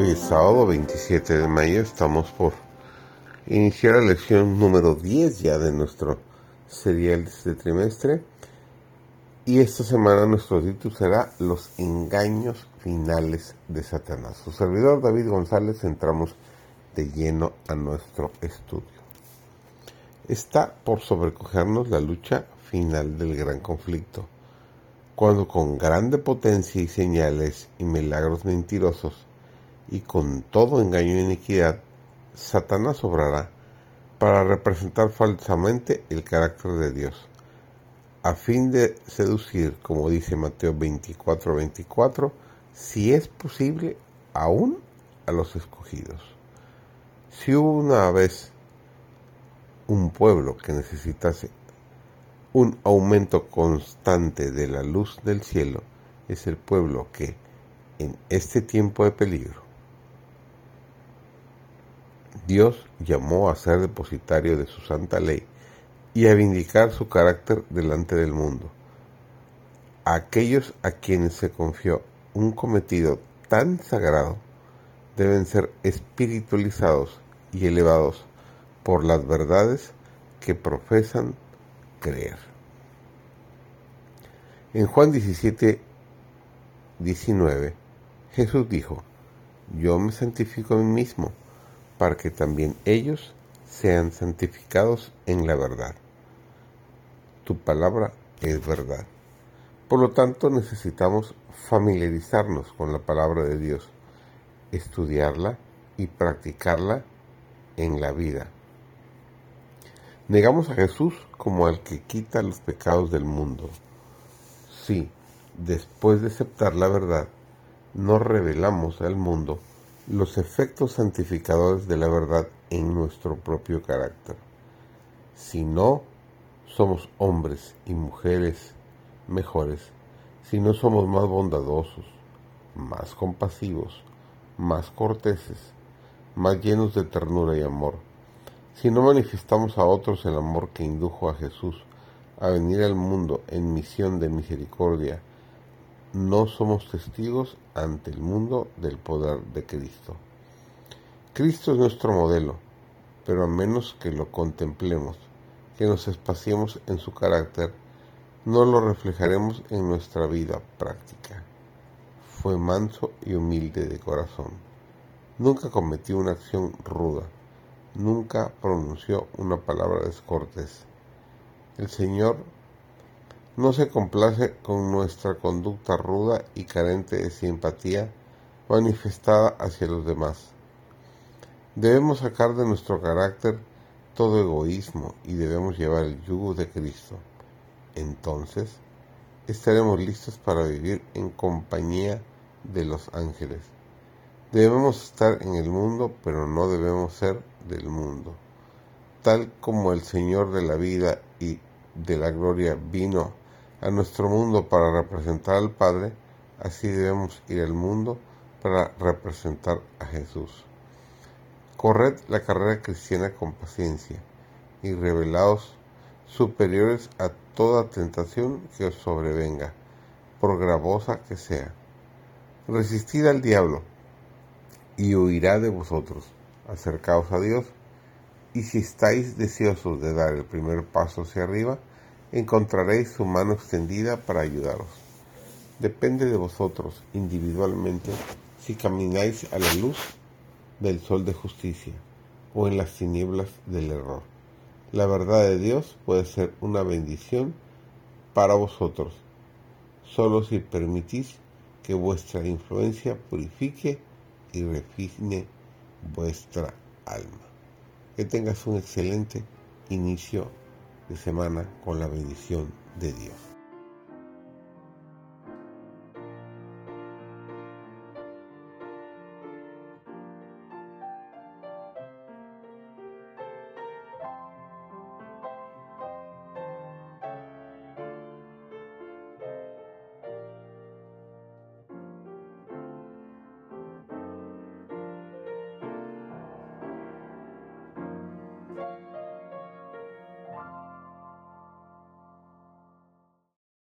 Hoy es sábado 27 de mayo, estamos por iniciar la lección número 10 ya de nuestro serial de este trimestre. Y esta semana nuestro título será Los engaños finales de Satanás. Su servidor David González entramos de lleno a nuestro estudio. Está por sobrecogernos la lucha final del gran conflicto, cuando con grande potencia y señales y milagros mentirosos y con todo engaño e iniquidad, Satanás obrará para representar falsamente el carácter de Dios, a fin de seducir, como dice Mateo 24, 24, si es posible, aún a los escogidos. Si hubo una vez un pueblo que necesitase un aumento constante de la luz del cielo, es el pueblo que, en este tiempo de peligro, Dios llamó a ser depositario de su santa ley y a vindicar su carácter delante del mundo. aquellos a quienes se confió un cometido tan sagrado deben ser espiritualizados y elevados por las verdades que profesan creer. En Juan 17, 19, Jesús dijo, Yo me santifico a mí mismo para que también ellos sean santificados en la verdad. Tu palabra es verdad. Por lo tanto, necesitamos familiarizarnos con la palabra de Dios, estudiarla y practicarla en la vida. Negamos a Jesús como al que quita los pecados del mundo. Si, después de aceptar la verdad, no revelamos al mundo los efectos santificadores de la verdad en nuestro propio carácter. Si no somos hombres y mujeres mejores, si no somos más bondadosos, más compasivos, más corteses, más llenos de ternura y amor, si no manifestamos a otros el amor que indujo a Jesús a venir al mundo en misión de misericordia, no somos testigos ante el mundo del poder de Cristo. Cristo es nuestro modelo, pero a menos que lo contemplemos, que nos espaciemos en su carácter, no lo reflejaremos en nuestra vida práctica. Fue manso y humilde de corazón. Nunca cometió una acción ruda. Nunca pronunció una palabra descortés. El Señor no se complace con nuestra conducta ruda y carente de simpatía manifestada hacia los demás. Debemos sacar de nuestro carácter todo egoísmo y debemos llevar el yugo de Cristo. Entonces, estaremos listos para vivir en compañía de los ángeles. Debemos estar en el mundo, pero no debemos ser del mundo. Tal como el Señor de la vida y de la gloria vino a nuestro mundo para representar al Padre, así debemos ir al mundo para representar a Jesús. Corred la carrera cristiana con paciencia y revelaos superiores a toda tentación que os sobrevenga, por gravosa que sea. Resistid al diablo y huirá de vosotros. Acercaos a Dios y si estáis deseosos de dar el primer paso hacia arriba, encontraréis su mano extendida para ayudaros. Depende de vosotros individualmente si camináis a la luz del sol de justicia o en las tinieblas del error. La verdad de Dios puede ser una bendición para vosotros, solo si permitís que vuestra influencia purifique y refine vuestra alma. Que tengas un excelente inicio de semana con la bendición de Dios.